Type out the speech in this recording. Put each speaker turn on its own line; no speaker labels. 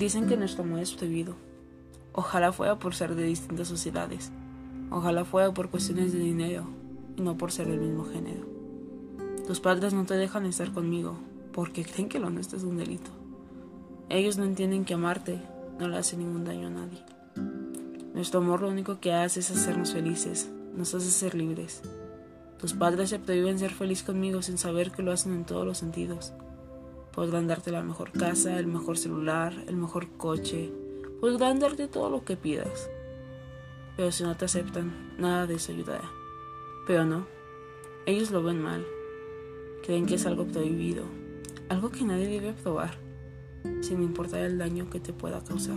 Dicen que nuestro amor es prohibido. Ojalá fuera por ser de distintas sociedades. Ojalá fuera por cuestiones de dinero y no por ser del mismo género. Tus padres no te dejan estar conmigo porque creen que lo nuestro es un delito. Ellos no entienden que amarte no le hace ningún daño a nadie. Nuestro amor lo único que hace es hacernos felices, nos hace ser libres. Tus padres se prohíben ser feliz conmigo sin saber que lo hacen en todos los sentidos. Podrán darte la mejor casa, el mejor celular, el mejor coche, podrán darte todo lo que pidas. Pero si no te aceptan, nada de eso ayudará. Pero no, ellos lo ven mal. Creen que es algo prohibido, algo que nadie debe probar, sin importar el daño que te pueda causar.